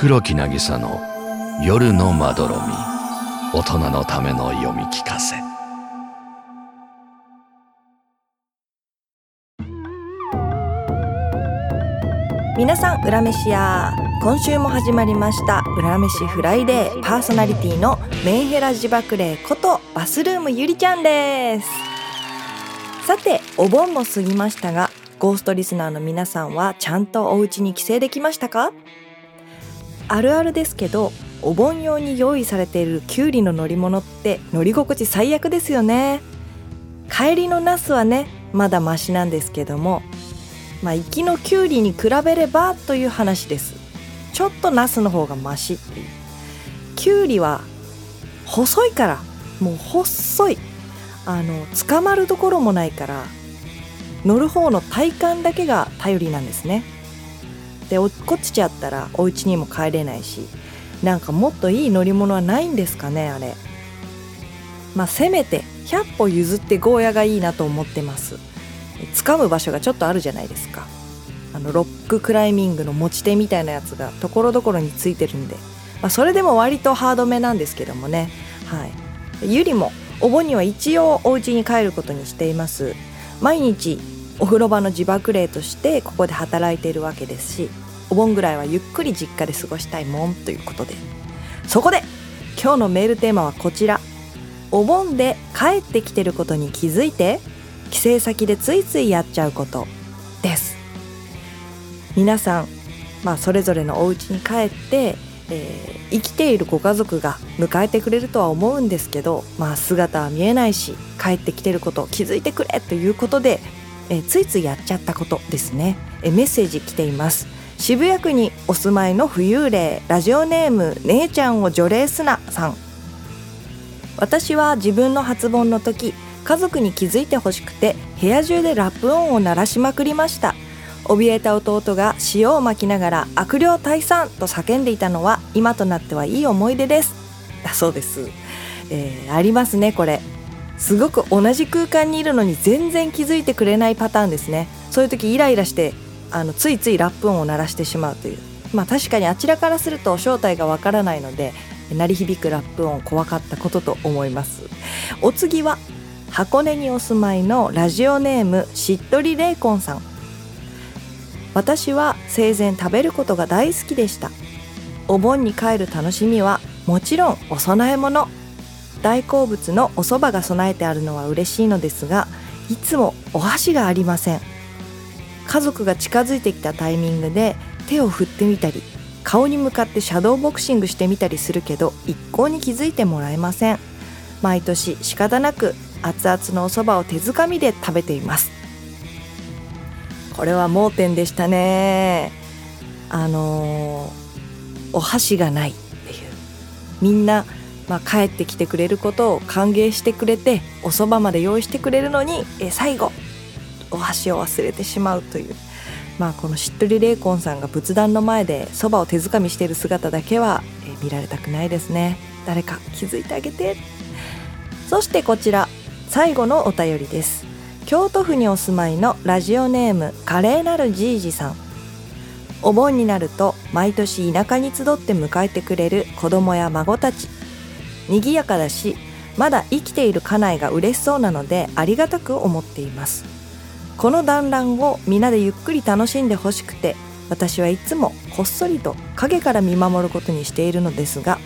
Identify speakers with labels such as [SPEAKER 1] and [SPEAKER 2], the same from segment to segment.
[SPEAKER 1] 黒木渚の夜のまどろみ。大人のための読み聞かせ。
[SPEAKER 2] 皆さん裏飯や今週も始まりました裏飯フライデーパーソナリティのメンヘラ自爆霊ことバスルームゆりちゃんです。さてお盆も過ぎましたがゴーストリスナーの皆さんはちゃんとお家に帰省できましたか？あるあるですけどお盆用に用意されているきゅうりの乗り物って乗り心地最悪ですよね。帰りのナスはねまだマシなんですけどもまあ行きのきゅうりに比べればという話です。ちょっとナスの方がマシ。っていうきゅうりは細いからもう細い。あの捕まるところもないから乗る方の体感だけが頼りなんですね。で落っこちちゃったらお家にも帰れないしなんかもっといい乗り物はないんですかねあれ。まあせめて100歩譲ってゴーヤがいいなと思ってます。掴む場所がちょっとあるじゃないですか。あのロッククライミングの持ち手みたいなやつがところどころについてるんで、まあ、それでも割とハードめなんですけどもね。はい。ゆりもお盆には一応お家に帰ることにしています。毎日お風呂場の自爆霊としてここで働いているわけですしお盆ぐらいはゆっくり実家で過ごしたいもんということで。そこで今日のメールテーマはこちら。お盆で帰ってきてることに気づいて帰省先でついついやっちゃうことです。皆さん、まあ、それぞれのお家に帰ってえー、生きているご家族が迎えてくれるとは思うんですけど、まあ、姿は見えないし帰ってきてること気づいてくれということで、え、ついついやっちゃったことですね、え、メッセージ来ています。渋谷区にお住まいの浮遊霊ラジオネーム姉ちゃんを除霊すなさん。私は自分の初盆の時家族に気づいてほしくて部屋中でラップ音を鳴らしまくりました。怯えた弟が塩をまきながら悪霊退散と叫んでいたのは今となってはいい思い出です。だそうです、えー、ありますねこれ。すごく同じ空間にいるのに全然気づいてくれないパターンですね。そういう時イライラしてあのついついラップ音を鳴らしてしまうという。まあ確かにあちらからすると正体がわからないので鳴り響くラップ音怖かったことと思います。お次は箱根にお住まいのラジオネームしっとりレイコンさん。私は生前食べることが大好きでした。お盆に帰る楽しみはもちろんお供え物。大好物のお蕎麦が備えてあるのは嬉しいのですがいつもお箸がありません。家族が近づいてきたタイミングで手を振ってみたり顔に向かってシャドーボクシングしてみたりするけど一向に気づいてもらえません。毎年仕方なく熱々のお蕎麦を手づかみで食べています。これは盲点でしたね。あのー、お箸がないっていう。みんな、まあ、帰ってきてくれることを歓迎してくれてお蕎麦まで用意してくれるのにえ最後お箸を忘れてしまうという。まあこのしっとりレイコンさんが仏壇の前でそばを手づかみしている姿だけはえ見られたくないですね。誰か気づいてあげて。そしてこちら最後のお便りです。京都府にお住まいのラジオネーム華麗なるじいじさん。お盆になると毎年田舎に集って迎えてくれる子供や孫たち。賑やかだしまだ生きている家内が嬉しそうなのでありがたく思っています。この団らんを皆でゆっくり楽しんでほしくて私はいつもこっそりと影から見守ることにしているのですが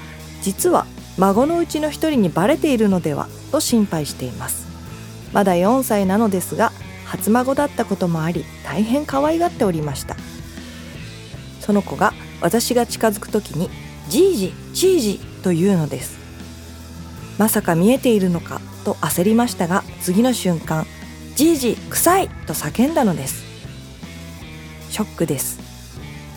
[SPEAKER 2] 実は孫のうちの一人にバレているのではと心配しています。まだ4歳なのですが初孫だったこともあり大変可愛がっておりました。その子が私が近づく時に「じいじじいじ」というのです。まさか見えているのかと焦りましたが次の瞬間「じいじ臭い!」と叫んだのです。ショックです。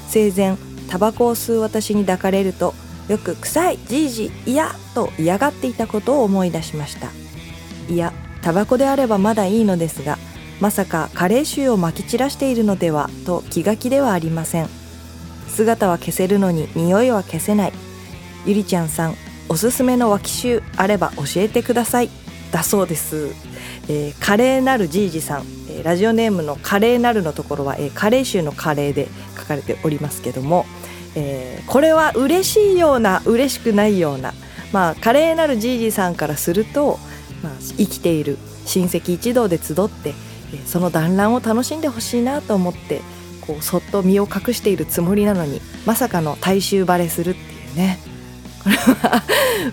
[SPEAKER 2] 生前タバコを吸う私に抱かれるとよく「臭い!じいじ嫌!」と嫌がっていたことを思い出しました。いやタバコであればまだいいのですがまさかカレー臭をまき散らしているのではと気が気ではありません。姿は消せるのに匂いは消せない。ゆりちゃんさんおすすめの脇臭あれば教えてください。だそうです、えー、カレーなるじいじさん、えー、ラジオネームのカレーなるのところは、えー、カレー臭のカレーで書かれておりますけどもえーこれは嬉しいような嬉しくないような。まあ華麗なるじいじさんからすると、まあ、生きている親戚一同で集って、その団らんを楽しんでほしいなと思ってこうそっと身を隠しているつもりなのにまさかの大衆バレするっていうね。これは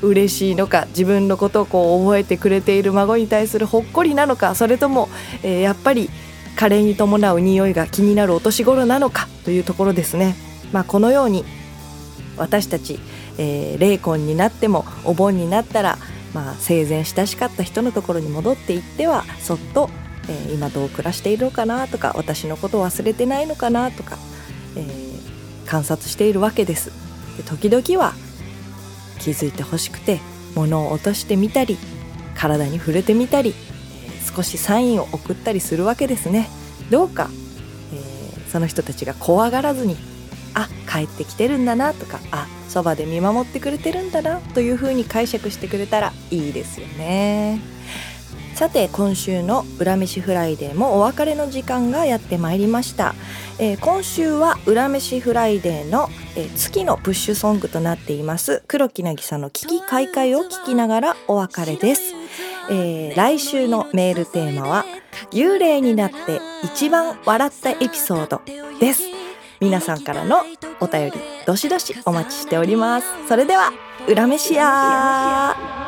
[SPEAKER 2] 嬉しいのか自分のことをこう覚えてくれている孫に対するほっこりなのかそれとも、えーやっぱり加齢に伴う匂いが気になるお年頃なのかというところですね。まあ、このように私たち、えー霊魂になってもお盆になったら、まあ、生前親しかった人のところに戻っていってはそっと、えー今どう暮らしているのかなとか私のことを忘れてないのかなとか、えー観察しているわけです。で時々は気づいてほしくて物を落としてみたり体に触れてみたり、えー少しサインを送ったりするわけですね。どうか、えーその人たちが怖がらずにあ帰ってきてるんだなとかあそばで見守ってくれてるんだなというふうに解釈してくれたらいいですよねさて今週の「うらめしフライデー」もお別れの時間がやってまいりました、えー今週は「うらめしフライデーの」えー月のプッシュソングとなっています。黒木なぎさの「危機開会」を聞きながらお別れです、えー来週のメールテーマは「幽霊になって一番笑ったエピソード」です。皆さんからのお便りどしどしお待ちしております。それでは裏飯や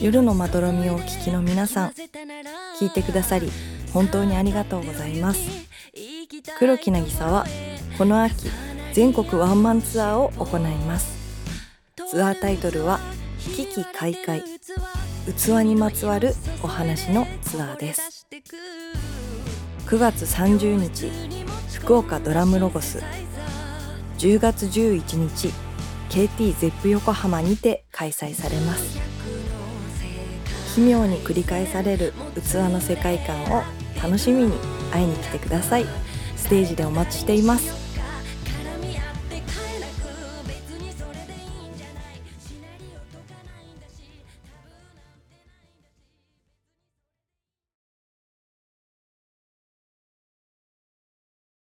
[SPEAKER 2] 夜のまどろみをお聞きの皆さん聞いてくださり本当にありがとうございます。黒木渚はこの秋全国ワンマンツアーを行います。ツアータイトルは「危機開会器にまつわるお話のツアーです。9月30日福岡ドラムロゴス。10月11日 KT ゼップ横浜にて開催されます。奇妙に繰り返される器の世界観を楽しみに会いに来てください。ステージでお待ちしています。